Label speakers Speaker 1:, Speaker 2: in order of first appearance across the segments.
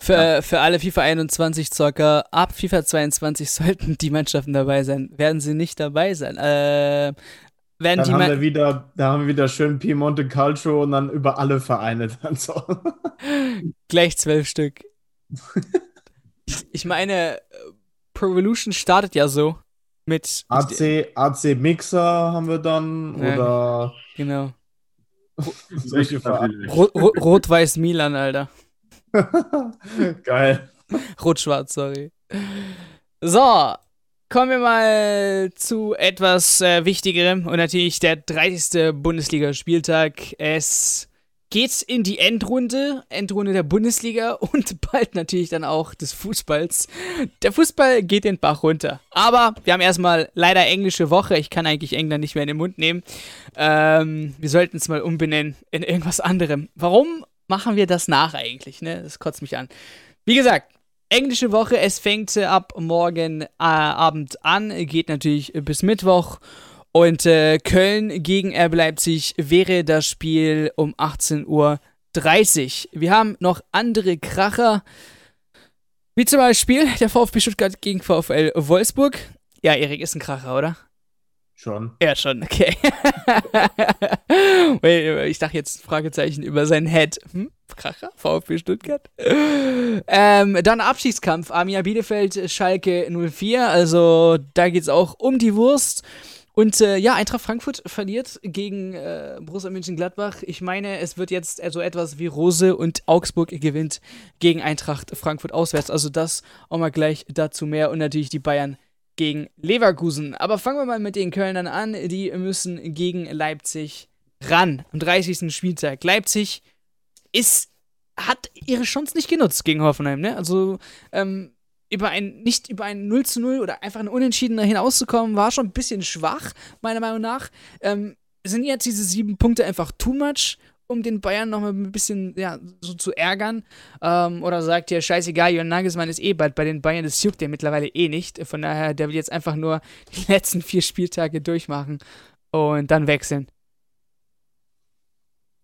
Speaker 1: Für, für alle FIFA 21 Zocker, ab FIFA 22 sollten die Mannschaften dabei sein. Werden sie nicht dabei sein? Äh, werden
Speaker 2: Dann
Speaker 1: die
Speaker 2: haben wir wieder, da haben wir wieder schön Piemonte Calcio und dann über alle Vereine dann so.
Speaker 1: gleich zwölf Stück. ich meine, Pro Evolution startet ja so mit.
Speaker 2: AC, AC Mixer haben wir dann
Speaker 1: Ja.
Speaker 2: oder
Speaker 1: Genau. Rot-Weiß Milan, Alter.
Speaker 2: Geil.
Speaker 1: Rot-Schwarz, sorry. So, kommen wir mal zu etwas äh, Wichtigerem und natürlich der 30. Bundesligaspieltag. Es geht in die Endrunde, Endrunde der Bundesliga und bald natürlich dann auch des Fußballs. Der Fußball geht den Bach runter. Aber wir haben erstmal leider englische Woche. Ich kann eigentlich England nicht mehr in den Mund nehmen. Ähm, wir sollten es mal umbenennen in irgendwas anderem. Warum machen wir das nach eigentlich? Ne? Das kotzt mich an. Wie gesagt, englische Woche, es fängt äh, ab morgen äh, Abend an, geht natürlich bis Mittwoch. Und äh, Köln gegen RB Leipzig wäre das Spiel um 18.30 Uhr. Wir haben noch andere Kracher, wie zum Beispiel der VfB Stuttgart gegen VfL Wolfsburg. Ja, Erik ist ein Kracher, oder?
Speaker 2: Schon.
Speaker 1: Ja, schon, okay. Ich dachte jetzt Fragezeichen über sein Head. Hm? Kracher? VfB Stuttgart? ähm, dann Abschiedskampf. Arminia Bielefeld, Schalke 04. Also da geht es auch um die Wurst. Und äh, ja, Eintracht Frankfurt verliert gegen äh, Borussia Mönchengladbach. Ich meine, es wird jetzt so etwas wie Rose und Augsburg gewinnt gegen Eintracht Frankfurt auswärts. Also das auch mal gleich dazu mehr. Und natürlich die Bayern gegen Leverkusen. Aber fangen wir mal mit den Kölnern an. Die müssen gegen Leipzig ran am 30. Spieltag. Leipzig ist, hat ihre Chance nicht genutzt gegen Hoffenheim. Ne? Also ähm, über ein, nicht über ein 0 zu 0 oder einfach ein Unentschieden hinauszukommen, war schon ein bisschen schwach, meiner Meinung nach. Ähm, sind jetzt diese sieben Punkte einfach too much, um den Bayern nochmal ein bisschen, ja, so zu ärgern? Ähm, oder sagt ihr, scheißegal, Jörn Nagelsmann ist eh bald bei den Bayern, das juckt der mittlerweile eh nicht. Von daher, der will jetzt einfach nur die letzten vier Spieltage durchmachen und dann wechseln.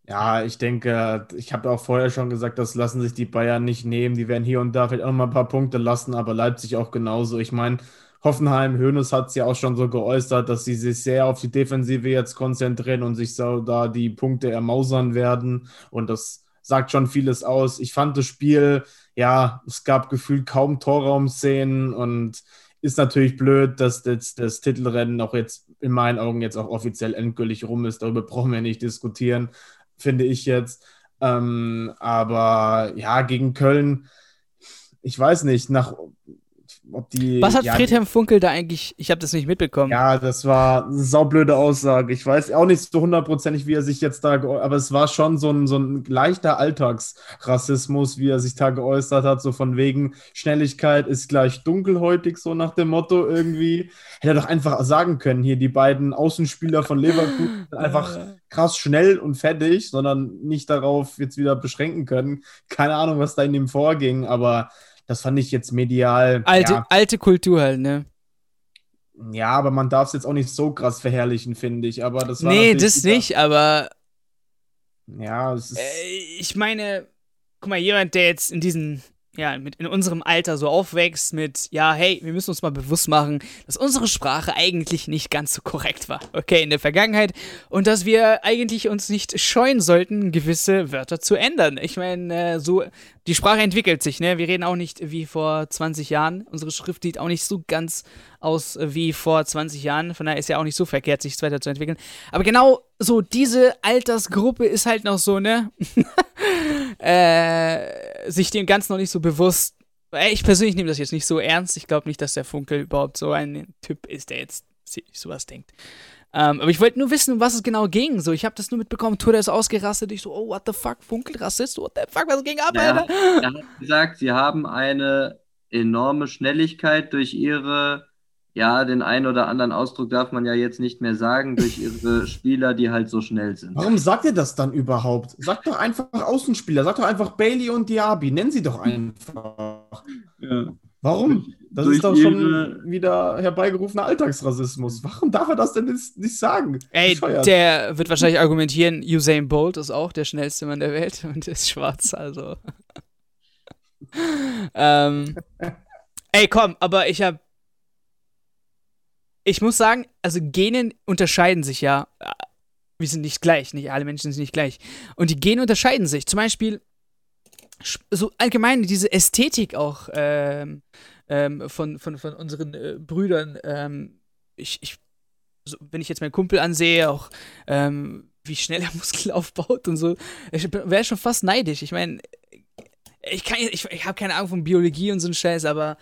Speaker 2: Ja, ich denke, ich habe auch vorher schon gesagt, das lassen sich die Bayern nicht nehmen. Die werden hier und da vielleicht auch noch mal ein paar Punkte lassen, aber Leipzig auch genauso. Ich meine, Hoffenheim, Hoeneß hat es ja auch schon so geäußert, dass sie sich sehr auf die Defensive jetzt konzentrieren und sich so da die Punkte ermausern werden. Und das sagt schon vieles aus. Ich fand das Spiel, ja, es gab gefühlt kaum Torraumszenen und ist natürlich blöd, dass das, das Titelrennen auch jetzt in meinen Augen jetzt auch offiziell endgültig rum ist. Darüber brauchen wir nicht diskutieren finde ich jetzt. Ähm, aber ja, gegen Köln, ich weiß nicht, nach ob die.
Speaker 1: Was hat
Speaker 2: ja,
Speaker 1: Friedhelm Funkel da eigentlich, ich habe das nicht mitbekommen.
Speaker 2: Ja, das war eine saublöde Aussage. Ich weiß auch nicht so hundertprozentig, wie er sich jetzt da, aber es war schon so ein, so ein leichter Alltagsrassismus, wie er sich da geäußert hat, so von wegen Schnelligkeit ist gleich dunkelhäutig, so nach dem Motto irgendwie. Hätte er doch einfach sagen können, hier die beiden Außenspieler von Leverkusen sind einfach krass schnell und fertig, sondern nicht darauf jetzt wieder beschränken können. Keine Ahnung, was da in ihm vorging, aber das fand ich jetzt medial.
Speaker 1: Alte,
Speaker 2: ja,
Speaker 1: alte Kultur halt, ne?
Speaker 2: ja, aber man darf es jetzt auch nicht so krass verherrlichen, finde ich. Aber das war
Speaker 1: Nee, das
Speaker 2: wieder-
Speaker 1: nicht, aber
Speaker 2: Ja, es ist.
Speaker 1: äh, ich meine, guck mal, jemand, der jetzt in diesen, ja, mit in unserem Alter so aufwächst mit, ja, hey, wir müssen uns mal bewusst machen, dass unsere Sprache eigentlich nicht ganz so korrekt war, okay, in der Vergangenheit und dass wir eigentlich uns nicht scheuen sollten, gewisse Wörter zu ändern. Ich meine, äh, so, die Sprache entwickelt sich, ne? Wir reden auch nicht wie vor 20 Jahren. Unsere Schrift sieht auch nicht so ganz aus wie vor 20 Jahren. Von daher ist ja auch nicht so verkehrt, sich weiterzuentwickeln. Aber genau so diese Altersgruppe ist halt noch so, ne? äh, sich dem Ganzen noch nicht so bewusst. Ich persönlich nehme das jetzt nicht so ernst. Ich glaube nicht, dass der Funkel überhaupt so ein Typ ist, der jetzt sowas denkt. Ähm, aber ich wollte nur wissen, um was es genau ging. So, ich habe das nur mitbekommen. Twitter ist ausgerastet. Ich so, oh, what the fuck, Funkel, Rassist, what the fuck, was ging ab,
Speaker 3: Ja,
Speaker 1: Alter?
Speaker 3: er hat gesagt, sie haben eine enorme Schnelligkeit durch ihre, ja, den einen oder anderen Ausdruck darf man ja jetzt nicht mehr sagen, durch ihre Spieler, die halt so schnell sind.
Speaker 2: Warum sagt ihr das dann überhaupt? Sagt doch einfach Außenspieler, sagt doch einfach Bailey und Diaby, nennen sie doch einfach.
Speaker 3: Ja.
Speaker 2: Warum? Das
Speaker 3: Durch
Speaker 2: ist doch schon wieder herbeigerufener Alltagsrassismus. Warum darf er das denn nicht sagen?
Speaker 1: Ey,
Speaker 2: Bescheuert.
Speaker 1: der wird wahrscheinlich argumentieren, Usain Bolt ist auch der schnellste Mann der Welt und ist schwarz, also. ähm, ey, komm, aber ich hab. Ich muss sagen, also Genen unterscheiden sich ja. Wir sind nicht gleich, nicht alle Menschen sind nicht gleich. Und die Gene unterscheiden sich. Zum Beispiel, so allgemein diese Ästhetik auch ähm, ähm, von, von, von unseren äh, Brüdern. Ähm, ich, ich so, wenn ich jetzt meinen Kumpel ansehe, auch ähm, wie schnell er Muskel aufbaut und so, wäre schon fast neidisch. Ich meine, ich ich, ich habe keine Ahnung von Biologie und so ein Scheiß, aber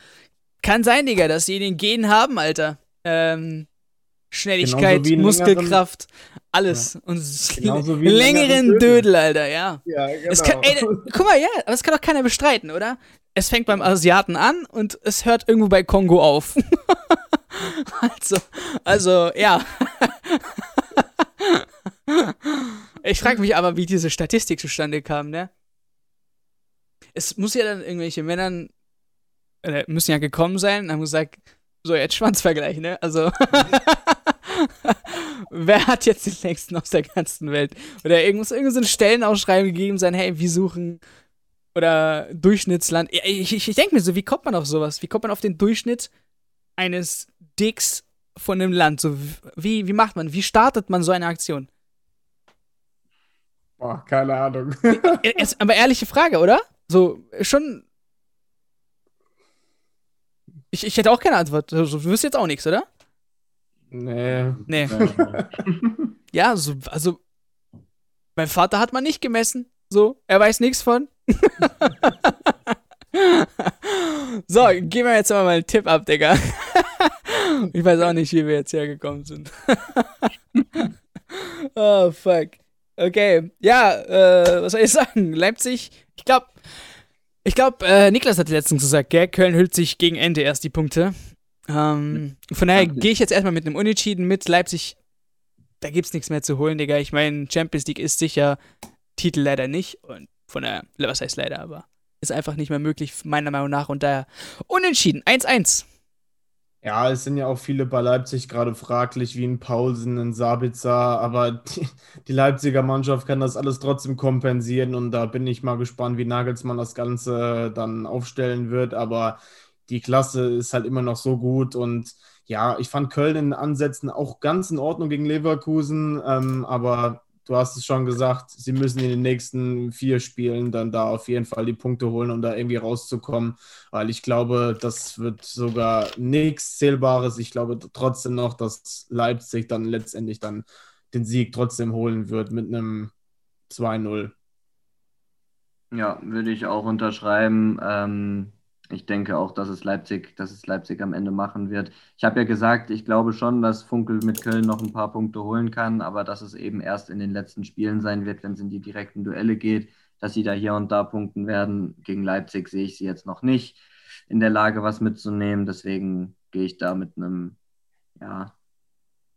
Speaker 1: kann sein, Digga, dass die den Gen haben, Alter. Ähm, Schnelligkeit, Muskelkraft, alles. Ja. Und Genauso längeren, längeren Dödel. Dödel, Alter, ja. Ja, genau. Kann, ey, guck mal, ja, aber das kann doch keiner bestreiten, oder? Es fängt beim Asiaten an und es hört irgendwo bei Kongo auf. also, also, ja. ich frage mich aber, wie diese Statistik zustande kam, ne? Es muss ja dann irgendwelche Männern äh, müssen ja gekommen sein, dann muss gesagt, so jetzt Schwanzvergleich, ne? Also wer hat jetzt den längsten aus der ganzen Welt? Oder irgendwas, irgendwas in Stellenausschreiben gegeben sein, hey, wir suchen oder Durchschnittsland. Ich, ich, ich denke mir so, wie kommt man auf sowas? Wie kommt man auf den Durchschnitt eines Dicks von einem Land? So, wie, wie macht man? Wie startet man so eine Aktion?
Speaker 2: Boah, keine Ahnung.
Speaker 1: aber ehrliche Frage, oder? So, schon. Ich, ich hätte auch keine Antwort. Du wirst jetzt auch nichts, oder?
Speaker 2: Nee.
Speaker 1: Nee. ja, so, also. Mein Vater hat man nicht gemessen. So, er weiß nichts von. so, geben wir jetzt mal einen Tipp ab, Digga. ich weiß auch nicht, wie wir jetzt hergekommen sind. oh, fuck. Okay, ja, äh, was soll ich sagen? Leipzig, ich glaube, ich glaube, äh, Niklas hat letztens gesagt, gell? Köln hüllt sich gegen Ende erst die Punkte. Ähm, von daher gehe ich jetzt erstmal mit einem Unentschieden mit. Leipzig, da gibt's nichts mehr zu holen, Digga. Ich meine, Champions League ist sicher, Titel leider nicht. Und von der, was heißt leider, aber ist einfach nicht mehr möglich, meiner Meinung nach. Und daher unentschieden, 1-1.
Speaker 2: Ja, es sind ja auch viele bei Leipzig gerade fraglich, wie ein Paulsen, ein Sabitzer, aber die, die, Leipziger Mannschaft kann das alles trotzdem kompensieren und da bin ich mal gespannt, wie Nagelsmann das Ganze dann aufstellen wird, aber die Klasse ist halt immer noch so gut und ja, ich fand Köln in Ansätzen auch ganz in Ordnung gegen Leverkusen, ähm, aber du hast es schon gesagt, sie müssen in den nächsten vier Spielen dann da auf jeden Fall die Punkte holen, um da irgendwie rauszukommen, weil ich glaube, das wird sogar nichts Zählbares. Ich glaube trotzdem noch, dass Leipzig dann letztendlich dann den Sieg trotzdem holen wird mit einem 2-0.
Speaker 3: Ja, würde ich auch unterschreiben. Ähm, ich denke auch, dass es Leipzig, dass es Leipzig am Ende machen wird. Ich habe ja gesagt, ich glaube schon, dass Funkel mit Köln noch ein paar Punkte holen kann, aber dass es eben erst in den letzten Spielen sein wird, wenn es in die direkten Duelle geht, dass sie da hier und da punkten werden. Gegen Leipzig sehe ich sie jetzt noch nicht in der Lage, was mitzunehmen. Deswegen gehe ich da mit einem, ja,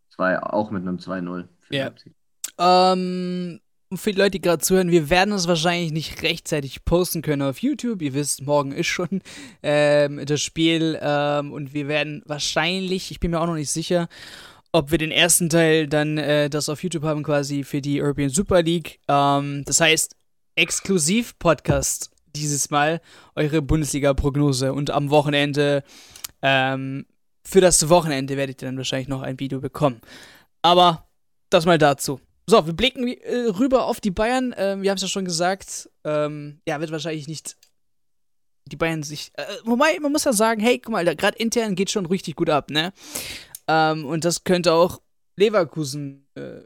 Speaker 3: zwei, auch mit einem 2-0
Speaker 1: für ja. Leipzig. Ähm, für die Leute, die gerade zuhören, wir werden es wahrscheinlich nicht rechtzeitig posten können auf YouTube. Ihr wisst, morgen ist schon ähm, das Spiel ähm, und wir werden wahrscheinlich, ich bin mir auch noch nicht sicher, ob wir den ersten Teil dann äh, das auf YouTube haben, quasi für die European Super League. Ähm, das heißt, exklusiv Podcast dieses Mal, eure Bundesliga-Prognose und am Wochenende, ähm, für das Wochenende werdet ihr dann wahrscheinlich noch ein Video bekommen. Aber das mal dazu. So, wir blicken äh, rüber auf die Bayern. Ähm, wir haben es ja schon gesagt. Ähm, ja, wird wahrscheinlich nicht die Bayern sich. Äh, wobei, man muss ja sagen, hey, guck mal, gerade intern geht schon richtig gut ab, ne? Ähm, und das könnte auch Leverkusen äh,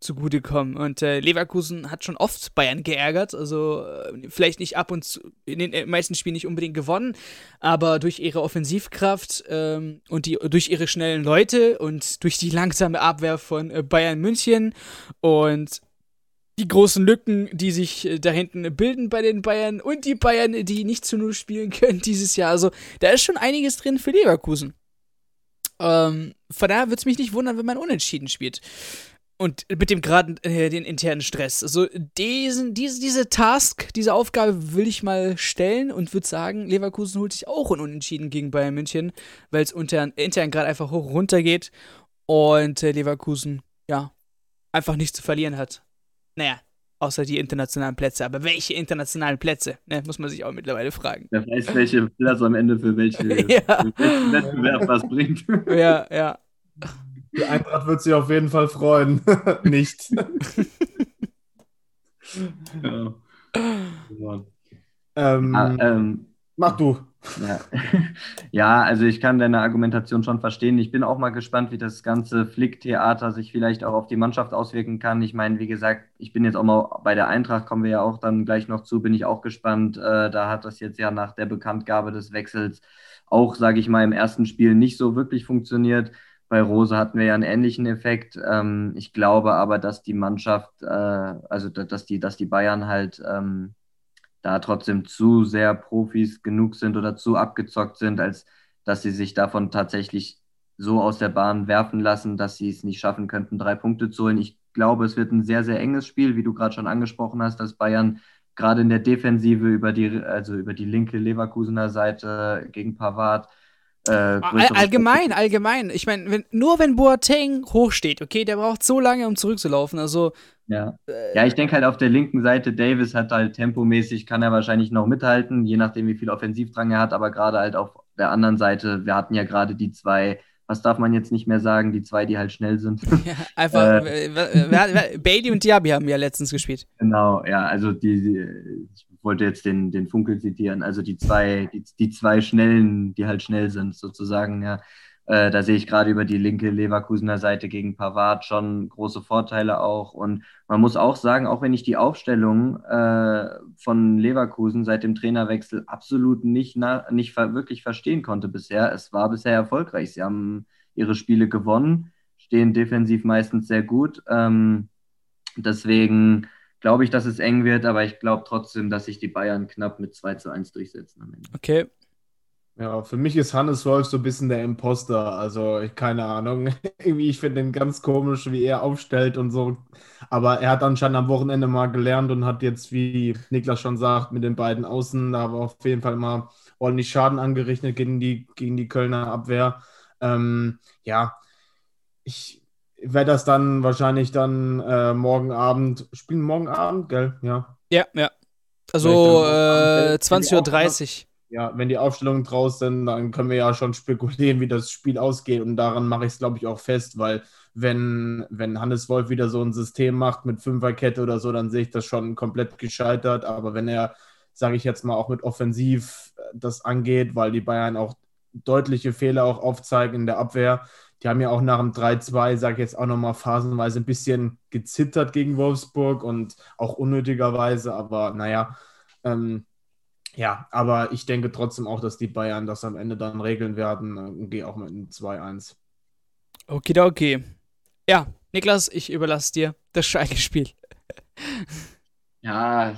Speaker 1: zugutekommen. Und äh, Leverkusen hat schon oft Bayern geärgert, also äh, vielleicht nicht ab und zu, in den äh, meisten Spielen nicht unbedingt gewonnen, aber durch ihre Offensivkraft ähm, und die, durch ihre schnellen Leute und durch die langsame Abwehr von äh, Bayern München und die großen Lücken, die sich äh, da hinten bilden bei den Bayern und die Bayern, die nicht zu Null spielen können dieses Jahr. Also da ist schon einiges drin für Leverkusen. Ähm, von daher würde es mich nicht wundern, wenn man unentschieden spielt. Und mit dem gerade äh, den internen Stress. Also diesen, diese, diese Task, diese Aufgabe will ich mal stellen und würde sagen, Leverkusen holt sich auch ein Unentschieden gegen Bayern München, weil es intern, intern gerade einfach hoch runter geht und äh, Leverkusen, ja, einfach nichts zu verlieren hat. Naja, außer die internationalen Plätze. Aber welche internationalen Plätze? Ne, muss man sich auch mittlerweile fragen.
Speaker 3: Wer weiß, welche Platz am Ende für welche, ja. für welchen Wettbewerb was bringt.
Speaker 1: Ja, ja.
Speaker 2: Die Eintracht wird sich auf jeden Fall freuen. Nicht. ja. Ähm, ah, ähm, mach du.
Speaker 3: Ja. ja, also ich kann deine Argumentation schon verstehen. Ich bin auch mal gespannt, wie das ganze Flick-Theater sich vielleicht auch auf die Mannschaft auswirken kann. Ich meine, wie gesagt, ich bin jetzt auch mal bei der Eintracht, kommen wir ja auch dann gleich noch zu, bin ich auch gespannt. Äh, da hat das jetzt ja nach der Bekanntgabe des Wechsels auch, sage ich mal, im ersten Spiel nicht so wirklich funktioniert. Bei Rose hatten wir ja einen ähnlichen Effekt. Ähm, ich glaube aber, dass die Mannschaft, äh, also dass die, dass die Bayern halt ähm, da trotzdem zu sehr Profis genug sind oder zu abgezockt sind, als dass sie sich davon tatsächlich so aus der Bahn werfen lassen, dass sie es nicht schaffen könnten, drei Punkte zu holen. Ich glaube, es wird ein sehr, sehr enges Spiel, wie du gerade schon angesprochen hast, dass Bayern gerade in der Defensive über die, also über die linke Leverkusener Seite gegen Pavard
Speaker 1: äh, allgemein, allgemein. Ich meine, wenn, nur wenn Boateng hochsteht, okay, der braucht so lange, um zurückzulaufen. Also.
Speaker 3: Ja, äh, ja ich denke halt auf der linken Seite, Davis hat halt tempomäßig, kann er wahrscheinlich noch mithalten, je nachdem, wie viel Offensivdrang er hat, aber gerade halt auf der anderen Seite, wir hatten ja gerade die zwei, was darf man jetzt nicht mehr sagen, die zwei, die halt schnell sind. Ja,
Speaker 1: einfach, äh, Bailey und Diaby haben ja letztens gespielt.
Speaker 3: Genau, ja, also die, die wollte jetzt den, den Funkel zitieren, also die zwei, die, die zwei Schnellen, die halt schnell sind, sozusagen, ja. Äh, da sehe ich gerade über die linke Leverkusener Seite gegen Pavard schon große Vorteile auch. Und man muss auch sagen, auch wenn ich die Aufstellung äh, von Leverkusen seit dem Trainerwechsel absolut nicht, nicht wirklich verstehen konnte bisher, es war bisher erfolgreich. Sie haben ihre Spiele gewonnen, stehen defensiv meistens sehr gut. Ähm, deswegen glaube ich, dass es eng wird, aber ich glaube trotzdem, dass sich die Bayern knapp mit 2 zu 1 durchsetzen am Ende.
Speaker 1: Okay.
Speaker 2: Ja, für mich ist Hannes Wolf so ein bisschen der Imposter. Also, ich, keine Ahnung. Irgendwie, ich finde ihn ganz komisch, wie er aufstellt und so. Aber er hat anscheinend am Wochenende mal gelernt und hat jetzt, wie Niklas schon sagt, mit den beiden Außen da auf jeden Fall mal ordentlich Schaden angerichtet gegen die, gegen die Kölner Abwehr. Ähm, ja, ich, werde das dann wahrscheinlich dann äh, morgen Abend spielen. Morgen Abend, gell? Ja.
Speaker 1: Ja, ja. Also äh, 20.30 Uhr.
Speaker 2: Ja, wenn die Aufstellungen draus sind, dann können wir ja schon spekulieren, wie das Spiel ausgeht. Und daran mache ich es, glaube ich, auch fest, weil wenn, wenn Hannes Wolf wieder so ein System macht mit Fünferkette oder so, dann sehe ich das schon komplett gescheitert. Aber wenn er, sage ich jetzt mal, auch mit Offensiv äh, das angeht, weil die Bayern auch deutliche Fehler auch aufzeigen in der Abwehr, die haben ja auch nach dem 3-2, sage ich jetzt auch nochmal phasenweise ein bisschen gezittert gegen Wolfsburg und auch unnötigerweise, aber naja, ähm, ja, aber ich denke trotzdem auch, dass die Bayern das am Ende dann regeln werden und gehe auch mit einem 2-1.
Speaker 1: Okay, okay. Ja, Niklas, ich überlasse dir das Schalke-Spiel.
Speaker 3: ja,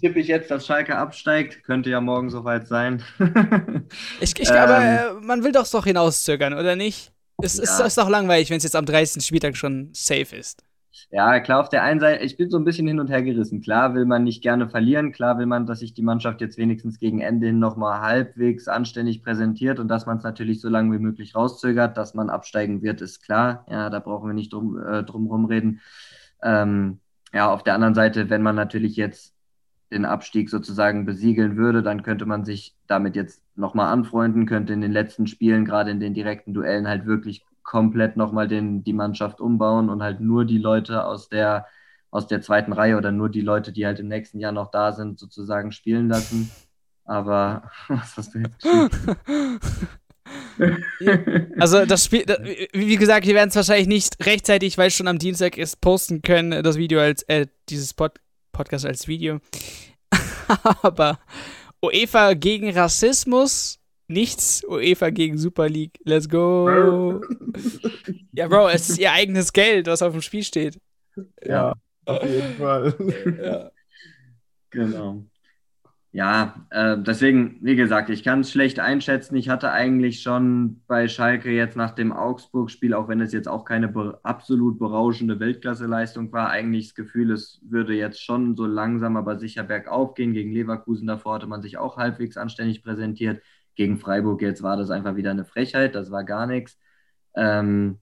Speaker 3: tippe ich jetzt, dass Schalke absteigt. Könnte ja morgen soweit sein.
Speaker 1: ich ich glaube, ähm, äh, man will doch doch hinauszögern, oder nicht? Es ja. ist, ist doch langweilig, wenn es jetzt am 30. Spieltag schon safe ist.
Speaker 3: Ja, klar, auf der einen Seite, ich bin so ein bisschen hin und her gerissen. Klar will man nicht gerne verlieren, klar will man, dass sich die Mannschaft jetzt wenigstens gegen Ende hin nochmal halbwegs anständig präsentiert und dass man es natürlich so lange wie möglich rauszögert, dass man absteigen wird, ist klar. Ja, da brauchen wir nicht drum, äh, drum rumreden. Ähm, ja, auf der anderen Seite, wenn man natürlich jetzt den Abstieg sozusagen besiegeln würde, dann könnte man sich damit jetzt nochmal anfreunden, könnte in den letzten Spielen, gerade in den direkten Duellen, halt wirklich komplett nochmal die Mannschaft umbauen und halt nur die Leute aus der, aus der zweiten Reihe oder nur die Leute, die halt im nächsten Jahr noch da sind, sozusagen spielen lassen. Aber was hast du jetzt
Speaker 1: Also das Spiel, wie gesagt, wir werden es wahrscheinlich nicht rechtzeitig, weil es schon am Dienstag ist, posten können, das Video als, äh, dieses Pod Podcast als Video. Aber UEFA gegen Rassismus, nichts. UEFA gegen Super League. Let's go. ja, Bro, es ist ihr eigenes Geld, was auf dem Spiel steht.
Speaker 2: Ja, auf jeden Fall.
Speaker 3: ja. Genau. Ja, äh, deswegen, wie gesagt, ich kann es schlecht einschätzen. Ich hatte eigentlich schon bei Schalke jetzt nach dem Augsburg-Spiel, auch wenn es jetzt auch keine be absolut berauschende Weltklasseleistung war, eigentlich das Gefühl, es würde jetzt schon so langsam, aber sicher bergauf gehen. Gegen Leverkusen davor hatte man sich auch halbwegs anständig präsentiert. Gegen Freiburg jetzt war das einfach wieder eine Frechheit, das war gar nichts. Ähm,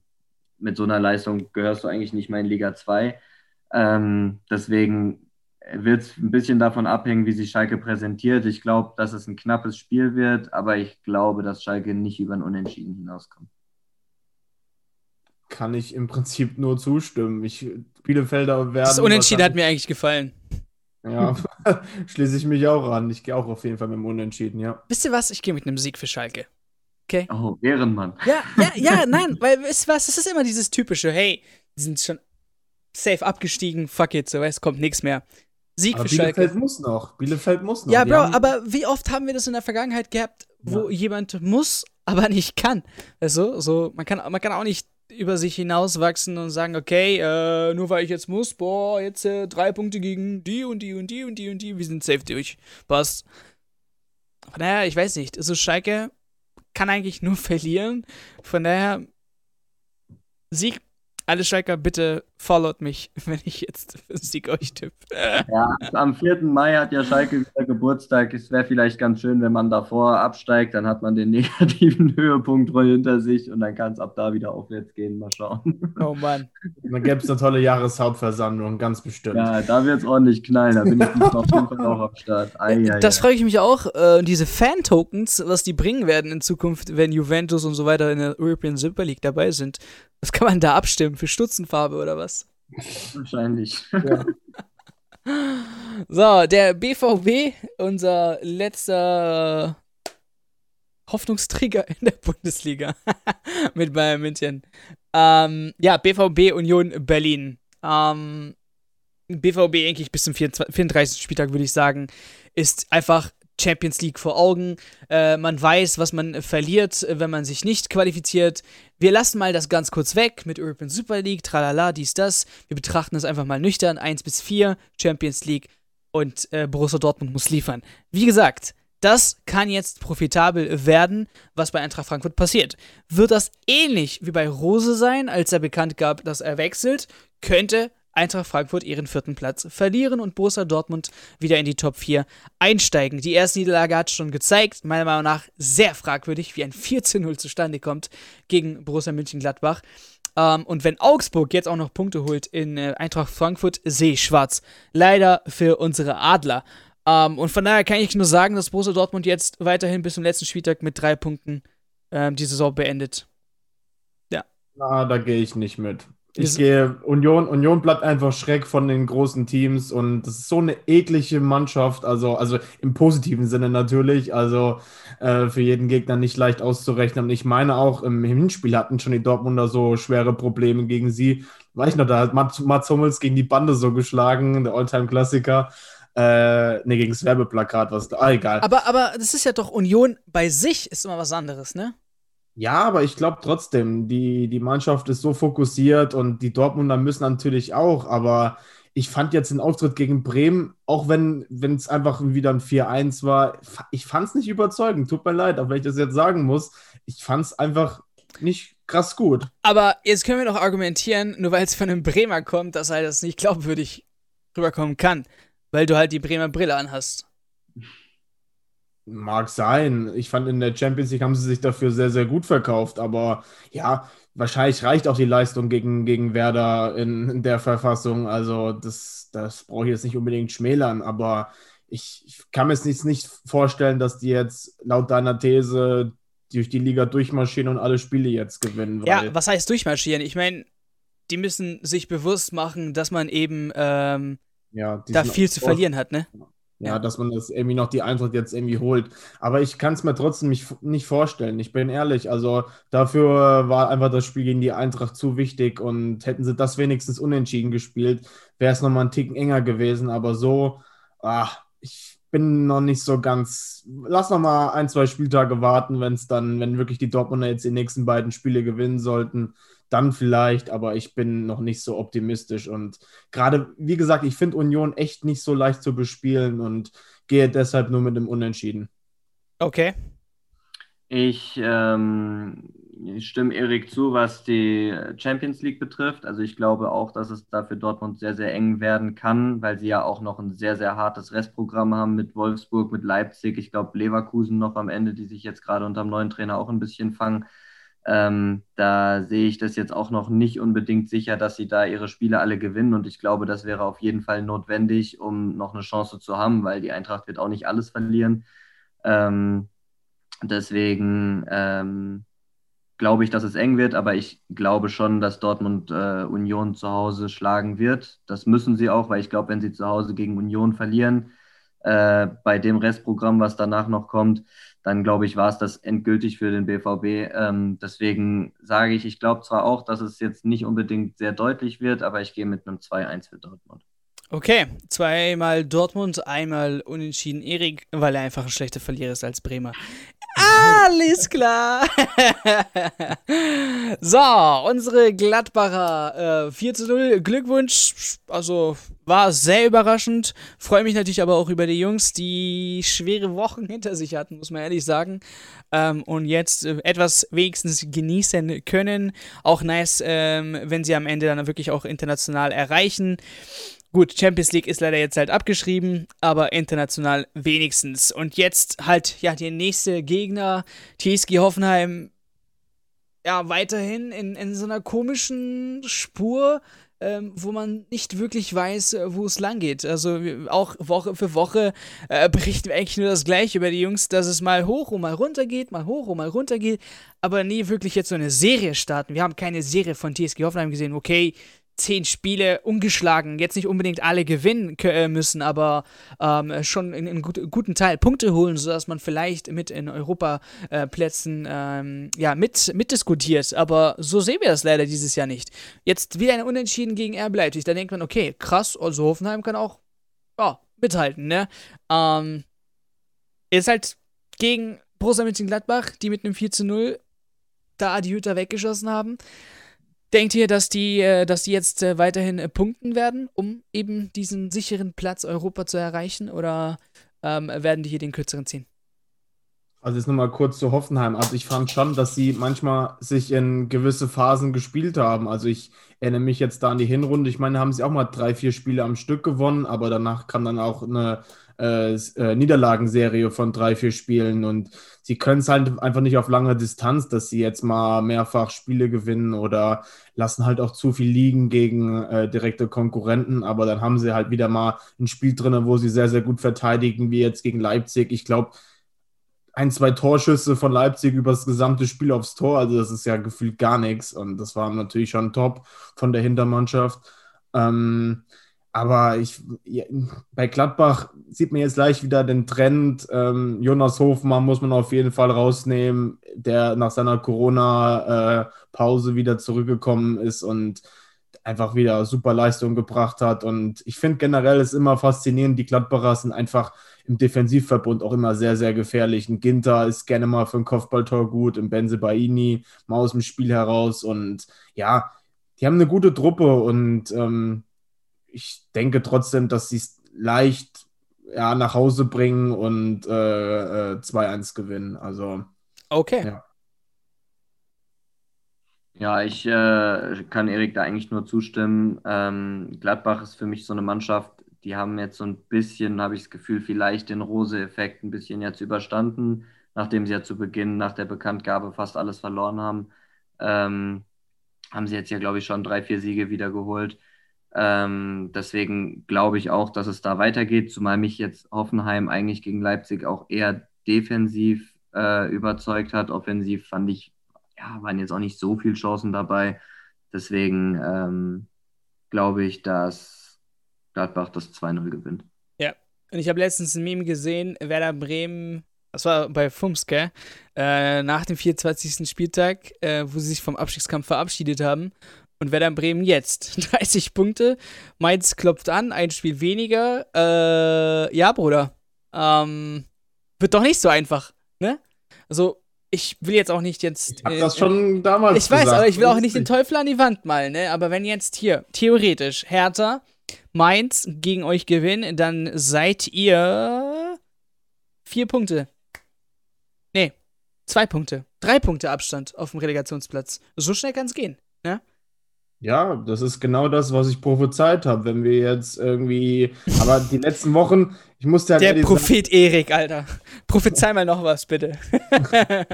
Speaker 3: mit so einer Leistung gehörst du eigentlich nicht mehr in Liga 2. Ähm, deswegen wird es ein bisschen davon abhängen, wie sich Schalke präsentiert. Ich glaube, dass es ein knappes Spiel wird, aber ich glaube, dass Schalke nicht über ein Unentschieden hinauskommt.
Speaker 2: Kann ich im Prinzip nur zustimmen. Ich, Bielefelder werden.
Speaker 1: Das Unentschieden hat mir eigentlich gefallen.
Speaker 2: Ja, schließe ich mich auch an. Ich gehe auch auf jeden Fall mit dem Unentschieden, ja.
Speaker 1: Wisst ihr was? Ich gehe mit einem Sieg für Schalke. Okay?
Speaker 3: Oh, Ehrenmann.
Speaker 1: Ja, ja, ja, nein, weil, wisst ihr was? Es ist immer dieses typische, hey, die sind schon safe abgestiegen, fuck it, so, es kommt nichts mehr. Sieg
Speaker 2: Aber
Speaker 1: für
Speaker 2: Bielefeld
Speaker 1: Schalke.
Speaker 2: muss noch. Bielefeld muss noch.
Speaker 1: Ja, Bro, aber wie oft haben wir das in der Vergangenheit gehabt, wo
Speaker 2: Ja.
Speaker 1: jemand muss, aber nicht kann? Also, so, man kann, man kann auch nicht über sich hinauswachsen und sagen, okay, äh, nur weil ich jetzt muss, boah, jetzt äh, drei Punkte gegen die und die und die und die und die, wir sind safe durch. Passt. Von daher, ich weiß nicht, also Schalke kann eigentlich nur verlieren. Von daher, Sieg, alle Schalker, bitte followt mich, wenn ich jetzt für Sieg euch tippe.
Speaker 3: Ja, am 4. Mai hat ja Schalke wieder Geburtstag. Es wäre vielleicht ganz schön, wenn man davor absteigt, dann hat man den negativen Höhepunkt hinter sich und dann kann es ab da wieder aufwärts gehen. Mal schauen.
Speaker 1: Oh Mann.
Speaker 2: Dann gäbe es eine tolle Jahreshauptversammlung, ganz bestimmt.
Speaker 3: Ja, da wird es ordentlich knallen. Da bin ich auf jeden Fall auch am Start. Ei, ei,
Speaker 1: Das frage ich mich auch, äh, diese Fan-Tokens, was die bringen werden in Zukunft, wenn Juventus und so weiter in der European Super League dabei sind. Was kann man da abstimmen? Für Stutzenfarbe oder was?
Speaker 3: Wahrscheinlich.
Speaker 1: So, der BVB, unser letzter Hoffnungsträger in der Bundesliga mit Bayern München. Ähm, ja, BVB Union Berlin. Ähm, BVB eigentlich bis zum 24, 34. Spieltag, würde ich sagen, ist einfach Champions League vor Augen. Äh, man weiß, was man verliert, äh, wenn man sich nicht qualifiziert. Wir lassen mal das ganz kurz weg mit European Super League, tralala, dies, das. Wir betrachten es einfach mal nüchtern. 1 bis 4, Champions League und äh, Borussia Dortmund muss liefern. Wie gesagt, das kann jetzt profitabel werden, was bei Eintracht Frankfurt passiert. Wird das ähnlich wie bei Rose sein, als er bekannt gab, dass er wechselt, könnte Eintracht Frankfurt ihren vierten Platz verlieren und Borussia Dortmund wieder in die Top 4 einsteigen. Die erste Niederlage hat schon gezeigt, meiner Meinung nach sehr fragwürdig, wie ein 14-0 zustande kommt gegen Borussia Mönchengladbach. Ähm, und wenn Augsburg jetzt auch noch Punkte holt in äh, Eintracht Frankfurt, sehe ich schwarz. Leider für unsere Adler. Ähm, und von daher kann ich nur sagen, dass Borussia Dortmund jetzt weiterhin bis zum letzten Spieltag mit drei Punkten ähm, die Saison beendet.
Speaker 2: Na, da gehe ich nicht mit. Ich gehe, Union, Union bleibt einfach schreck von den großen Teams und das ist so eine eklige Mannschaft, also, also im positiven Sinne natürlich, also äh, für jeden Gegner nicht leicht auszurechnen. Und ich meine auch, im Hinspiel hatten schon die Dortmunder so schwere Probleme gegen sie. Weiß ich noch, da hat Mats, Mats Hummels gegen die Bande so geschlagen, der Alltime-Klassiker. Äh, ne, gegen das Werbeplakat, was da, ah, egal.
Speaker 1: Aber, aber das ist ja doch Union bei sich, ist immer was anderes, ne?
Speaker 2: Ja, aber ich glaube trotzdem, die, die Mannschaft ist so fokussiert und die Dortmunder müssen natürlich auch, aber ich fand jetzt den Auftritt gegen Bremen, auch wenn es einfach wieder ein 4-1 war, ich fand es nicht überzeugend. Tut mir leid, auch wenn ich das jetzt sagen muss. Ich fand es einfach nicht krass gut.
Speaker 1: Aber jetzt können wir doch argumentieren, nur weil es von einem Bremer kommt, dass er das nicht glaubwürdig rüberkommen kann. Weil du halt die Bremer Brille anhast.
Speaker 2: Mag sein. Ich fand in der Champions League haben sie sich dafür sehr, sehr gut verkauft, aber ja, wahrscheinlich reicht auch die Leistung gegen, gegen Werder in, in der Verfassung. Also das, das brauche ich jetzt nicht unbedingt schmälern, aber ich, ich kann mir jetzt nicht, nicht vorstellen, dass die jetzt laut deiner These durch die Liga durchmarschieren und alle Spiele jetzt gewinnen.
Speaker 1: Ja, was heißt durchmarschieren? Ich meine, die müssen sich bewusst machen, dass man eben ähm,
Speaker 2: ja,
Speaker 1: da viel zu verlieren hat, ne?
Speaker 2: Ja,
Speaker 1: Ja.
Speaker 2: dass man das irgendwie noch die Eintracht jetzt irgendwie holt. Aber ich kann es mir trotzdem nicht, nicht vorstellen. Ich bin ehrlich. Also dafür war einfach das Spiel gegen die Eintracht zu wichtig und hätten sie das wenigstens unentschieden gespielt, wäre es nochmal einen Ticken enger gewesen. Aber so, ah, ich bin noch nicht so ganz. Lass noch mal ein, zwei Spieltage warten, wenn es dann, wenn wirklich die Dortmunder jetzt die nächsten beiden Spiele gewinnen sollten, dann vielleicht, aber ich bin noch nicht so optimistisch. Und gerade, wie gesagt, ich finde Union echt nicht so leicht zu bespielen und gehe deshalb nur mit dem Unentschieden.
Speaker 1: Okay.
Speaker 3: Ich ähm, ich stimme Erik zu, was die Champions League betrifft. Also ich glaube auch, dass es da für Dortmund sehr, sehr eng werden kann, weil sie ja auch noch ein sehr, sehr hartes Restprogramm haben mit Wolfsburg, mit Leipzig. Ich glaube, Leverkusen noch am Ende, die sich jetzt gerade unter dem neuen Trainer auch ein bisschen fangen. Ähm, da sehe ich das jetzt auch noch nicht unbedingt sicher, dass sie da ihre Spiele alle gewinnen. Und ich glaube, das wäre auf jeden Fall notwendig, um noch eine Chance zu haben, weil die Eintracht wird auch nicht alles verlieren. Ähm, deswegen ähm, glaube ich, dass es eng wird, aber ich glaube schon, dass Dortmund äh, Union zu Hause schlagen wird. Das müssen sie auch, weil ich glaube, wenn sie zu Hause gegen Union verlieren, äh, bei dem Restprogramm, was danach noch kommt, dann glaube ich, war es das endgültig für den BVB. Ähm, deswegen sage ich, ich glaube zwar auch, dass es jetzt nicht unbedingt sehr deutlich wird, aber ich gehe mit einem 2-1 für Dortmund.
Speaker 1: Okay, zweimal Dortmund, einmal unentschieden Erik, weil er einfach ein schlechter Verlierer ist als Bremer. Alles klar. so, unsere Gladbacher äh, 4 zu 0. Glückwunsch. Also war sehr überraschend. Freue mich natürlich aber auch über die Jungs, die schwere Wochen hinter sich hatten, muss man ehrlich sagen. Ähm, und jetzt äh, etwas wenigstens genießen können. Auch nice, ähm, wenn sie am Ende dann wirklich auch international erreichen. Gut, Champions League ist leider jetzt halt abgeschrieben, aber international wenigstens. Und jetzt halt, ja, der nächste Gegner, TSG Hoffenheim, ja, weiterhin in, in so einer komischen Spur, ähm, wo man nicht wirklich weiß, äh, wo es lang geht. Also auch Woche für Woche äh, berichten wir eigentlich nur das Gleiche über die Jungs, dass es mal hoch und mal runter geht, mal hoch und mal runter geht, aber nie wirklich jetzt so eine Serie starten. Wir haben keine Serie von TSG Hoffenheim gesehen, okay, zehn Spiele ungeschlagen, jetzt nicht unbedingt alle gewinnen äh, müssen, aber ähm, schon in einem gut, guten Teil Punkte holen, sodass man vielleicht mit in Europaplätzen äh, ähm, ja, mit, mitdiskutiert. Aber so sehen wir das leider dieses Jahr nicht. Jetzt wieder ein Unentschieden gegen RB Leipzig. Da denkt man, okay, krass, also Hoffenheim kann auch ja, mithalten, ne? Ähm, ist halt gegen Borussia Mönchengladbach, die mit einem 4 zu 0 da die Hüter weggeschossen haben. Denkt ihr, dass die, äh, dass die jetzt äh, weiterhin äh, punkten werden, um eben diesen sicheren Platz Europa zu erreichen? Oder ähm, werden die hier den kürzeren ziehen?
Speaker 2: Also jetzt nochmal kurz zu Hoffenheim. Also ich fand schon, dass sie manchmal sich in gewisse Phasen gespielt haben. Also ich erinnere mich jetzt da an die Hinrunde. Ich meine, haben sie auch mal drei, vier Spiele am Stück gewonnen, aber danach kam dann auch eine äh, äh, Niederlagenserie von drei, vier Spielen und sie können es halt einfach nicht auf lange Distanz, dass sie jetzt mal mehrfach Spiele gewinnen oder lassen halt auch zu viel liegen gegen äh, direkte Konkurrenten, aber dann haben sie halt wieder mal ein Spiel drin, wo sie sehr, sehr gut verteidigen, wie jetzt gegen Leipzig. Ich glaube, ein, zwei Torschüsse von Leipzig über das gesamte Spiel aufs Tor, also das ist ja gefühlt gar nichts und das war natürlich schon top von der Hintermannschaft. Ähm, aber ich, bei Gladbach sieht man jetzt gleich wieder den Trend. Ähm, Jonas Hofmann muss man auf jeden Fall rausnehmen, der nach seiner Corona-Pause äh, wieder zurückgekommen ist und einfach wieder super Leistung gebracht hat. Und ich finde generell ist immer faszinierend, die Gladbacher sind einfach im Defensivverbund auch immer sehr, sehr gefährlich. Ein Ginter ist gerne mal für ein Kopfballtor gut, im Benze Baini mal aus dem Spiel heraus. Und ja, die haben eine gute Truppe und ähm, ich denke trotzdem, dass sie es leicht ja, nach Hause bringen und äh, äh, 2-1 gewinnen. Also.
Speaker 1: Okay.
Speaker 3: Ja. Ja, ich äh, kann Erik da eigentlich nur zustimmen. Ähm, Gladbach ist für mich so eine Mannschaft, die haben jetzt so ein bisschen, habe ich das Gefühl, vielleicht den Rose-Effekt ein bisschen jetzt überstanden, nachdem sie ja zu Beginn nach der Bekanntgabe fast alles verloren haben. Ähm, haben sie jetzt ja, glaube ich, schon drei, vier Siege wieder geholt. Ähm, deswegen glaube ich auch, dass es da weitergeht, zumal mich jetzt Hoffenheim eigentlich gegen Leipzig auch eher defensiv äh, überzeugt hat. Offensiv fand ich, ja, waren jetzt auch nicht so viele Chancen dabei. Deswegen ähm, glaube ich, dass Gladbach das 2-0 gewinnt.
Speaker 1: Ja, und ich habe letztens ein Meme gesehen, Werder Bremen das war bei Fums, gell? Äh, nach dem 24. Spieltag, äh, wo sie sich vom Abstiegskampf verabschiedet haben. Und Werder Bremen jetzt 30 Punkte. Mainz klopft an, ein Spiel weniger. Äh, ja, Bruder. Ähm, wird doch nicht so einfach, ne? Also, ich will jetzt auch nicht jetzt.
Speaker 2: Ich hab äh, das schon damals
Speaker 1: Ich weiß, aber ich will auch nicht den Teufel an die Wand malen, ne? Aber wenn jetzt hier, theoretisch, Hertha, Mainz gegen euch gewinnen, dann seid ihr vier Punkte. Nee, zwei Punkte. Drei Punkte Abstand auf dem Relegationsplatz. So schnell kann es gehen, ne?
Speaker 2: Ja, das ist genau das, was ich prophezeit habe. Wenn wir jetzt irgendwie, aber die letzten Wochen, ich musste halt.
Speaker 1: Der Prophet sagen, Erik, Alter. Prophezei mal noch was, bitte.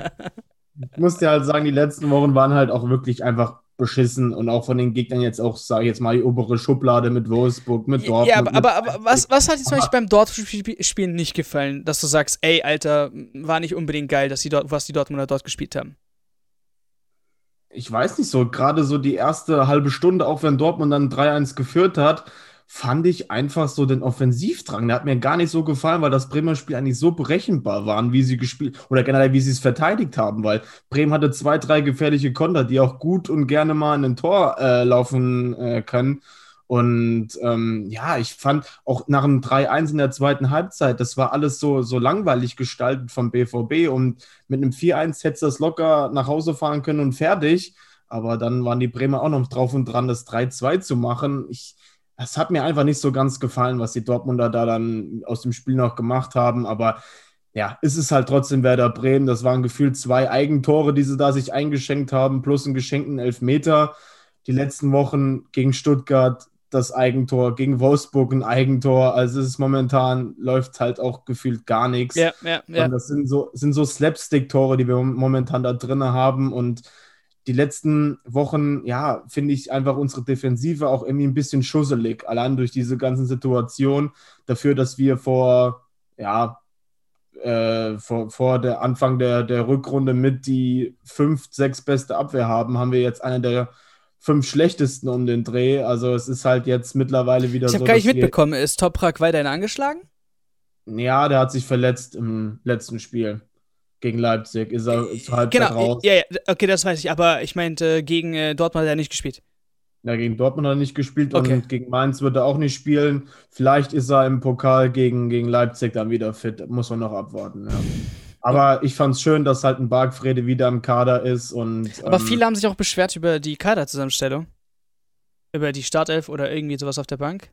Speaker 2: ich muss dir halt sagen, die letzten Wochen waren halt auch wirklich einfach beschissen und auch von den Gegnern jetzt auch, sage ich jetzt mal, die obere Schublade mit Wolfsburg, mit Dortmund.
Speaker 1: Ja, aber, aber, aber was, was hat dir zum Beispiel beim Dortmund-Spiel nicht gefallen, dass du sagst, ey, Alter, war nicht unbedingt geil, dass die dort, was die Dortmunder dort gespielt haben?
Speaker 2: Ich weiß nicht so, gerade so die erste halbe Stunde, auch wenn Dortmund dann 3-1 geführt hat, fand ich einfach so den Offensivdrang. Der hat mir gar nicht so gefallen, weil das Bremer Spiel eigentlich so berechenbar waren, wie sie gespielt oder generell wie sie es verteidigt haben, weil Bremen hatte zwei, drei gefährliche Konter, die auch gut und gerne mal in ein Tor äh, laufen äh, können. Und ähm, ja, ich fand auch nach einem 3-1 in der zweiten Halbzeit, das war alles so, so langweilig gestaltet vom BVB und mit einem 4-1 hättest du das locker nach Hause fahren können und fertig. Aber dann waren die Bremer auch noch drauf und dran, das 3-2 zu machen. Ich, es hat mir einfach nicht so ganz gefallen, was die Dortmunder da dann aus dem Spiel noch gemacht haben. Aber ja, ist es halt trotzdem Werder Bremen. Das waren gefühlt zwei Eigentore, die sie da sich eingeschenkt haben, plus einen geschenkten Elfmeter. Die letzten Wochen gegen Stuttgart das Eigentor, gegen Wolfsburg ein Eigentor. Also es ist momentan läuft halt auch gefühlt gar nichts.
Speaker 1: Ja, ja, ja.
Speaker 2: Das sind so, sind so Slapstick-Tore, die wir momentan da drin haben. Und die letzten Wochen, ja, finde ich einfach unsere Defensive auch irgendwie ein bisschen schusselig, allein durch diese ganzen Situationen. Dafür, dass wir vor, ja, äh, vor, vor der Anfang der, der Rückrunde mit die fünf, sechs beste Abwehr haben, haben wir jetzt eine der fünf schlechtesten um den Dreh. Also es ist halt jetzt mittlerweile wieder
Speaker 1: ich
Speaker 2: so.
Speaker 1: Ich habe gar nicht mitbekommen, ist Toprak weiterhin angeschlagen?
Speaker 2: Ja, der hat sich verletzt im letzten Spiel gegen Leipzig. Ist er zur Halbzeit
Speaker 1: genau,
Speaker 2: raus.
Speaker 1: Ja, ja, okay, das weiß ich. Aber ich meinte, gegen äh, Dortmund hat er nicht gespielt.
Speaker 2: Ja, gegen Dortmund hat er nicht gespielt
Speaker 1: Okay.
Speaker 2: und gegen Mainz wird er auch nicht spielen. Vielleicht ist er im Pokal gegen, gegen Leipzig dann wieder fit. Muss man noch abwarten. Ja. Aber ich fand es schön, dass halt ein Bargfrede wieder im Kader ist. Und,
Speaker 1: Aber
Speaker 2: ähm,
Speaker 1: viele haben sich auch beschwert über die Kaderzusammenstellung. Über die Startelf oder irgendwie sowas auf der Bank.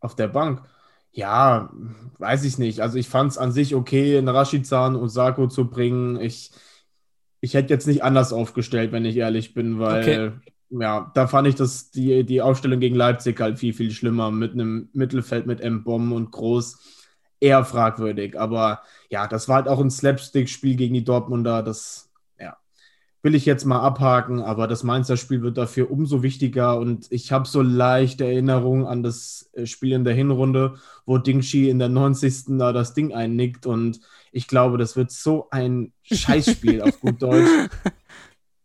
Speaker 2: auf der Bank. Ja, weiß ich nicht. Also ich fand es an sich okay, einen Rashizan und Sako zu bringen. Ich, ich hätte jetzt nicht anders aufgestellt, wenn ich ehrlich bin, weil ja, da fand ich das, die, die Aufstellung gegen Leipzig halt viel, viel schlimmer mit einem Mittelfeld mit M-Bomb und Groß. Eher fragwürdig. Aber ja, das war halt auch ein Slapstick-Spiel gegen die Dortmunder. Das ja, will ich jetzt mal abhaken, aber das Mainzer Spiel wird dafür umso wichtiger und ich habe so leichte Erinnerungen an das äh, Spiel in der Hinrunde, wo Dingshi in der 90. da das Ding einnickt und ich glaube, das wird so ein Scheißspiel auf gut Deutsch.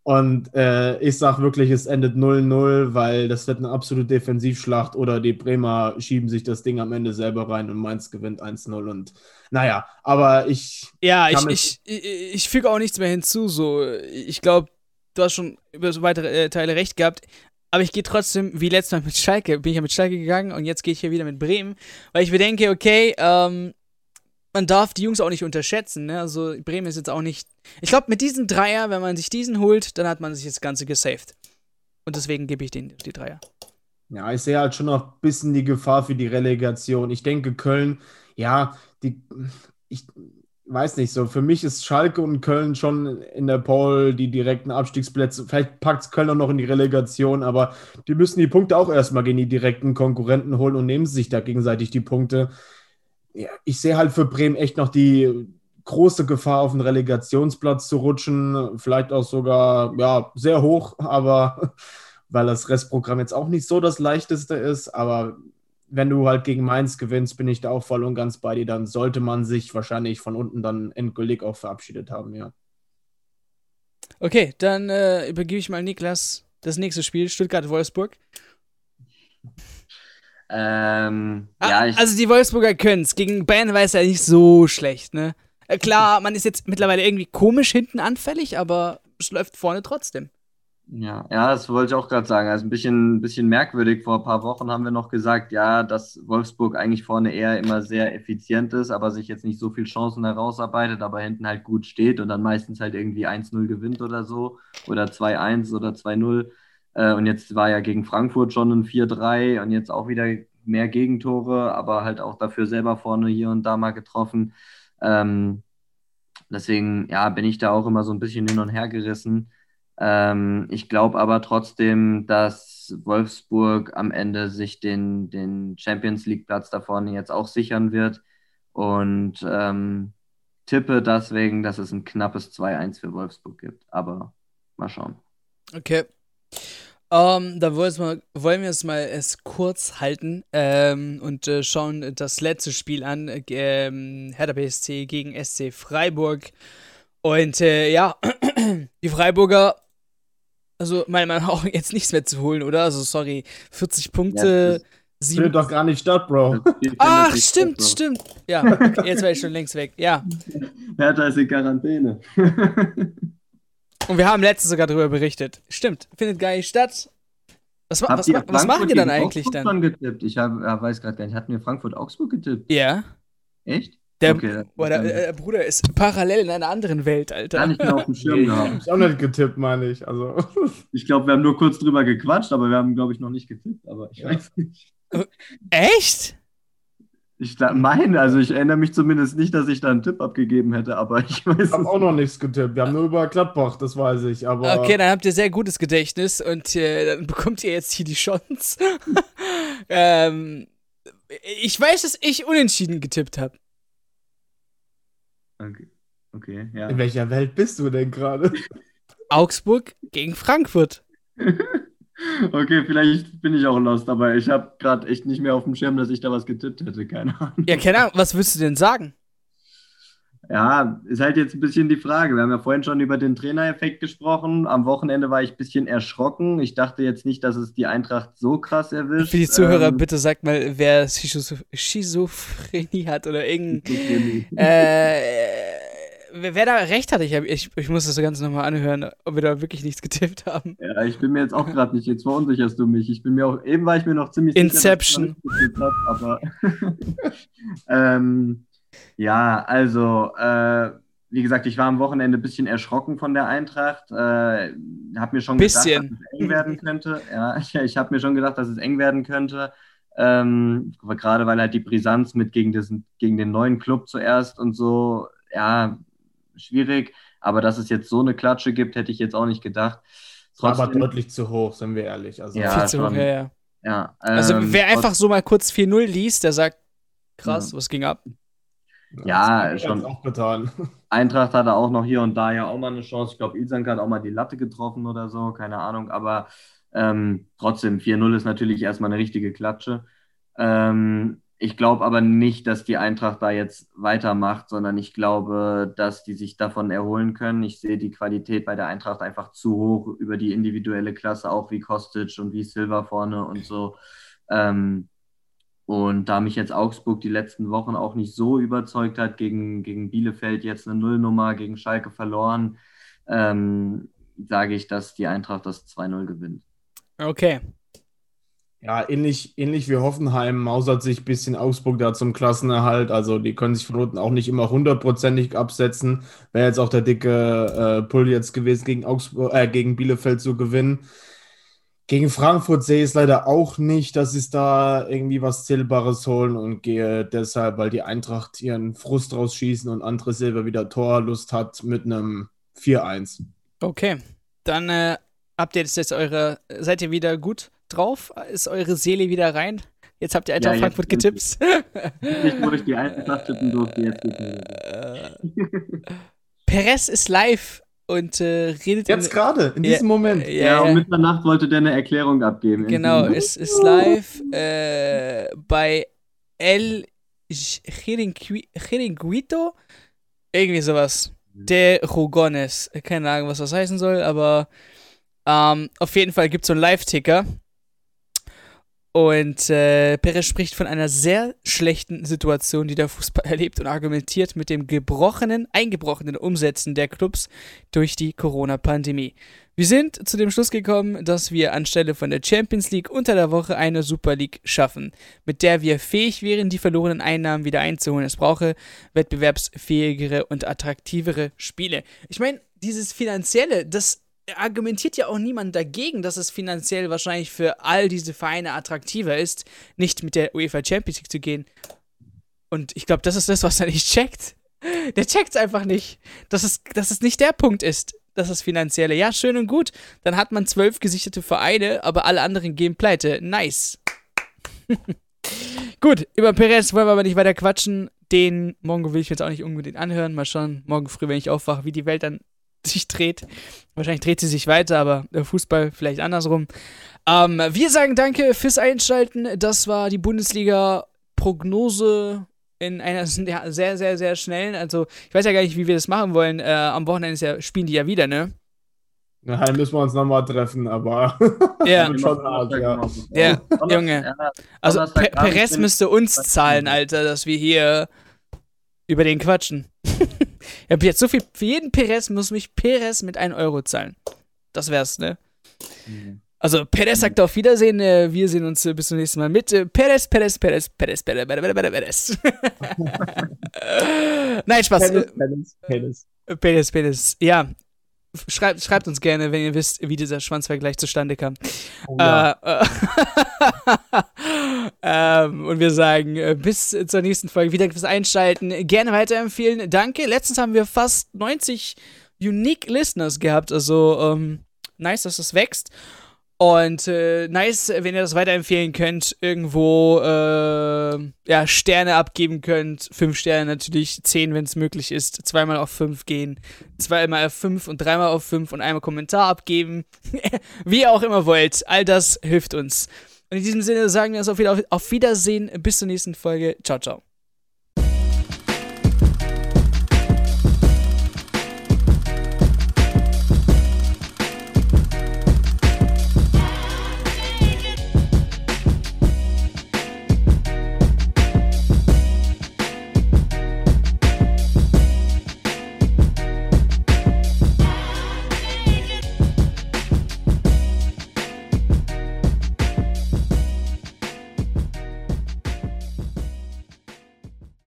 Speaker 2: Und äh, ich sage wirklich, es endet 0-0, weil das wird eine absolute Defensivschlacht oder die Bremer schieben sich das Ding am Ende selber rein und Mainz gewinnt 1-0 und naja, aber ich
Speaker 1: Ja, ich, ich, ich, ich füge auch nichts mehr hinzu. So, ich glaube, du hast schon über so weitere äh, Teile recht gehabt. Aber ich gehe trotzdem, wie letztes Mal mit Schalke, bin ich ja mit Schalke gegangen und jetzt gehe ich hier wieder mit Bremen, weil ich mir denke, okay, ähm, man darf die Jungs auch nicht unterschätzen. Ne? Also Bremen ist jetzt auch nicht. Ich glaube, mit diesem Dreier, wenn man sich diesen holt, dann hat man sich das Ganze gesaved. Und deswegen gebe ich denen die Dreier.
Speaker 2: Ja, ich sehe halt schon noch ein bisschen die Gefahr für die Relegation. Ich denke, Köln, ja, die, ich weiß nicht so. Für mich ist Schalke und Köln schon in der Pole die direkten Abstiegsplätze. Vielleicht packt es Köln auch noch in die Relegation, aber die müssen die Punkte auch erstmal gegen die direkten Konkurrenten holen und nehmen sich da gegenseitig die Punkte. Ja, ich sehe halt für Bremen echt noch die große Gefahr, auf den Relegationsplatz zu rutschen. Vielleicht auch sogar, ja, sehr hoch, aber weil das Restprogramm jetzt auch nicht so das leichteste ist. Aber wenn du halt gegen Mainz gewinnst, bin ich da auch voll und ganz bei dir. Dann sollte man sich wahrscheinlich von unten dann endgültig auch verabschiedet haben, ja.
Speaker 1: Okay, dann äh, übergebe ich mal Niklas das nächste Spiel, Stuttgart-Wolfsburg.
Speaker 3: Ähm,
Speaker 1: Ah,
Speaker 3: ja, ich,
Speaker 1: also die Wolfsburger können es. Gegen Bayern war es ja nicht so schlecht, ne? Äh, klar, man ist jetzt mittlerweile irgendwie komisch hinten anfällig, aber es läuft vorne trotzdem.
Speaker 3: Ja, ja, das wollte ich auch gerade sagen. Also ein bisschen, bisschen merkwürdig. Vor ein paar Wochen haben wir noch gesagt, ja, dass Wolfsburg eigentlich vorne eher immer sehr effizient ist, aber sich jetzt nicht so viel Chancen herausarbeitet, aber hinten halt gut steht und dann meistens halt irgendwie 1-0 gewinnt oder so oder 2-1 oder 2-0. Äh, und jetzt war ja gegen Frankfurt schon ein 4-3 und jetzt auch wieder mehr Gegentore, aber halt auch dafür selber vorne hier und da mal getroffen. Ähm, deswegen, ja, bin ich da auch immer so ein bisschen hin und her gerissen. Ähm, ich glaube aber trotzdem, dass Wolfsburg am Ende sich den, den Champions League-Platz da vorne jetzt auch sichern wird. Und ähm, tippe deswegen, dass es ein knappes 2-1 für Wolfsburg gibt. Aber mal schauen.
Speaker 1: Okay. Ähm, dann wollen wir es mal es kurz halten ähm, und äh, schauen das letzte Spiel an. Ähm, Hertha BSC gegen SC Freiburg. Und äh, ja, die Freiburger, also meiner Meinung nach auch jetzt nichts mehr zu holen, oder? Also sorry, 40 Punkte.
Speaker 2: Ja, findet doch gar nicht statt, Bro.
Speaker 1: Ach, stimmt, statt, stimmt. Ja, okay, jetzt wäre ich schon längst weg. Ja.
Speaker 3: Hertha ist in Quarantäne.
Speaker 1: Und wir haben letztens sogar darüber berichtet. Stimmt, findet gar nicht statt. Was, was, was, was machen die dann eigentlich
Speaker 3: Augsburg dann? getippt? Ich hab, weiß gerade gar nicht. Hatten wir Frankfurt-Augsburg getippt?
Speaker 1: Ja.
Speaker 3: Echt?
Speaker 1: Der, okay, boah, der, der, Bruder ist parallel in einer anderen Welt, Alter.
Speaker 3: Gar nicht mehr auf dem Schirm gehabt.
Speaker 2: Ich auch nicht getippt, meine ich. Also.
Speaker 3: Ich glaube, wir haben nur kurz drüber gequatscht, aber wir haben, glaube ich, noch nicht getippt. Aber ich ja. weiß nicht.
Speaker 1: Echt?
Speaker 3: Ich meine, also ich erinnere mich zumindest nicht, dass ich da einen Tipp abgegeben hätte, aber ich weiß.
Speaker 2: Ich habe auch noch nichts getippt. Wir haben nur über Gladbach, das weiß ich. Aber
Speaker 1: okay, dann habt ihr sehr gutes Gedächtnis und äh, dann bekommt ihr jetzt hier die Chance. ähm, ich weiß, dass ich unentschieden getippt habe.
Speaker 3: Okay. okay, ja.
Speaker 2: In welcher Welt bist du denn gerade?
Speaker 1: Augsburg gegen Frankfurt.
Speaker 3: Okay, vielleicht bin ich auch lost, aber ich habe gerade echt nicht mehr auf dem Schirm, dass ich da was getippt hätte. Keine Ahnung.
Speaker 1: Ja, keine Ahnung. Was würdest du denn sagen?
Speaker 3: Ja, ist halt jetzt ein bisschen die Frage. Wir haben ja vorhin schon über den Trainereffekt gesprochen. Am Wochenende war ich ein bisschen erschrocken. Ich dachte jetzt nicht, dass es die Eintracht so krass erwischt.
Speaker 1: Für die Zuhörer, ähm, bitte sagt mal, wer Schizophrenie hat oder irgendein. äh, wer da recht hatte, ich, hab, ich, ich muss das so ganz nochmal anhören, ob wir da wirklich nichts getippt haben.
Speaker 3: Ja, ich bin mir jetzt auch gerade nicht, jetzt verunsicherst du mich. Ich bin mir auch, eben war ich mir noch ziemlich
Speaker 1: Inception.
Speaker 3: sicher, dass ich aber ähm, ja, also, äh, wie gesagt, ich war am Wochenende ein bisschen erschrocken von der Eintracht. Äh, habe mir schon bisschen. gedacht, dass es eng werden könnte. Ja, ich, ich habe mir schon gedacht, dass es eng werden könnte. Ähm, gerade weil halt die Brisanz mit gegen, diesen, gegen den neuen Club zuerst und so, ja, schwierig. Aber dass es jetzt so eine Klatsche gibt, hätte ich jetzt auch nicht gedacht.
Speaker 2: Trotzdem, aber deutlich zu hoch, sind wir ehrlich. Also,
Speaker 1: ja, viel zu hoch, ja,
Speaker 3: ja. ja
Speaker 1: also ähm, wer einfach so mal kurz 4-0 liest, der sagt, krass, ja. was ging ab?
Speaker 3: Ja, schon. Auch getan. Eintracht hatte auch noch hier und da ja auch mal eine Chance. Ich glaube, Ilsank hat auch mal die Latte getroffen oder so, keine Ahnung. Aber ähm, trotzdem, 4-0 ist natürlich erstmal eine richtige Klatsche. Ähm, ich glaube aber nicht, dass die Eintracht da jetzt weitermacht, sondern ich glaube, dass die sich davon erholen können. Ich sehe die Qualität bei der Eintracht einfach zu hoch über die individuelle Klasse, auch wie Kostic und wie Silva vorne und so. Ähm, und da mich jetzt Augsburg die letzten Wochen auch nicht so überzeugt hat, gegen, gegen Bielefeld jetzt eine Nullnummer, gegen Schalke verloren, ähm, sage ich, dass die Eintracht das 2-0 gewinnt.
Speaker 1: Okay,
Speaker 2: ja, ähnlich, ähnlich wie Hoffenheim mausert sich ein bisschen Augsburg da zum Klassenerhalt. Also die können sich von unten auch nicht immer hundertprozentig absetzen. Wäre jetzt auch der dicke äh, Pull jetzt gewesen, gegen, Augsburg, äh, gegen Bielefeld zu gewinnen. Gegen Frankfurt sehe ich es leider auch nicht, dass sie da irgendwie was Zählbares holen und gehe deshalb, weil die Eintracht ihren Frust rausschießen und andere Silber wieder Torlust hat mit einem 4-1.
Speaker 1: Okay, dann äh, habt ihr jetzt eure, seid ihr wieder gut drauf? Ist eure Seele wieder rein? Jetzt habt ihr Eintracht ja, Frankfurt getippt.
Speaker 3: Nicht, wo ich die Eintracht tippen durfte, jetzt
Speaker 1: Perez ist live und äh, redet.
Speaker 2: Jetzt gerade, in diesem ja, Moment.
Speaker 3: Ja, ja, um Mitternacht wollte der eine Erklärung abgeben.
Speaker 1: Genau, es ist live äh, bei El Chiringuito. Irgendwie sowas. Mhm. De Rugones. Keine Ahnung, was das heißen soll, aber ähm, auf jeden Fall gibt es so einen Live-Ticker und äh, Perez spricht von einer sehr schlechten Situation, die der Fußball erlebt und argumentiert mit dem gebrochenen, eingebrochenen Umsetzen der Clubs durch die Corona-Pandemie. Wir sind zu dem Schluss gekommen, dass wir anstelle von der Champions League unter der Woche eine Super League schaffen, mit der wir fähig wären, die verlorenen Einnahmen wieder einzuholen. Es brauche wettbewerbsfähigere und attraktivere Spiele. Ich meine, dieses Finanzielle, das argumentiert ja auch niemand dagegen, dass es finanziell wahrscheinlich für all diese Vereine attraktiver ist, nicht mit der UEFA Champions League zu gehen. Und ich glaube, das ist das, was er nicht checkt. Der checkt es einfach nicht, dass es, dass es nicht der Punkt ist, dass es finanzielle. Ja, schön und gut. Dann hat man zwölf gesicherte Vereine, aber alle anderen gehen pleite. Nice. gut, über Perez wollen wir aber nicht weiter quatschen. den Mongo will ich jetzt auch nicht unbedingt anhören. Mal schauen, morgen früh, wenn ich aufwache, wie die Welt dann sich dreht. Wahrscheinlich dreht sie sich weiter, aber der Fußball vielleicht andersrum. Ähm, wir sagen danke fürs Einschalten. Das war die Bundesliga-Prognose in einer sehr, sehr, sehr schnellen. Also, ich weiß ja gar nicht, wie wir das machen wollen. Äh, am Wochenende ja, spielen die ja wieder, ne?
Speaker 2: Na, dann müssen wir uns nochmal treffen, aber
Speaker 1: ja.
Speaker 2: schon hart, ja.
Speaker 1: Ja, Junge. Also Pe Perez müsste uns zahlen, Alter, dass wir hier über den quatschen. Ich habe jetzt so viel, für jeden Perez muss mich Perez mit 1 Euro zahlen. Das wär's, ne? Mhm. Also Perez sagt auf Wiedersehen, äh, wir sehen uns äh, bis zum nächsten Mal mit äh, Perez, Perez, Perez, Perez, Perez, Perez, Perez, Perez. Nein, Spaß. Perez, Perez, Perez. Perez, Perez. Ja, Schreibt, schreibt uns gerne, wenn ihr wisst, wie dieser Schwanzvergleich zustande kam. Oh, ja. äh, ähm, und wir sagen äh, bis zur nächsten Folge. Wieder fürs Einschalten. Gerne weiterempfehlen. Danke. Letztens haben wir fast 90 Unique Listeners gehabt. Also ähm, nice, dass das wächst. Und äh, nice, wenn ihr das weiterempfehlen könnt, irgendwo äh, ja, Sterne abgeben könnt. Fünf Sterne natürlich, zehn, wenn es möglich ist. Zweimal auf fünf gehen, zweimal auf fünf und dreimal auf fünf und einmal Kommentar abgeben. Wie ihr auch immer wollt. All das hilft uns. Und in diesem Sinne sagen wir uns auf Wiedersehen. Bis zur nächsten Folge. Ciao, ciao.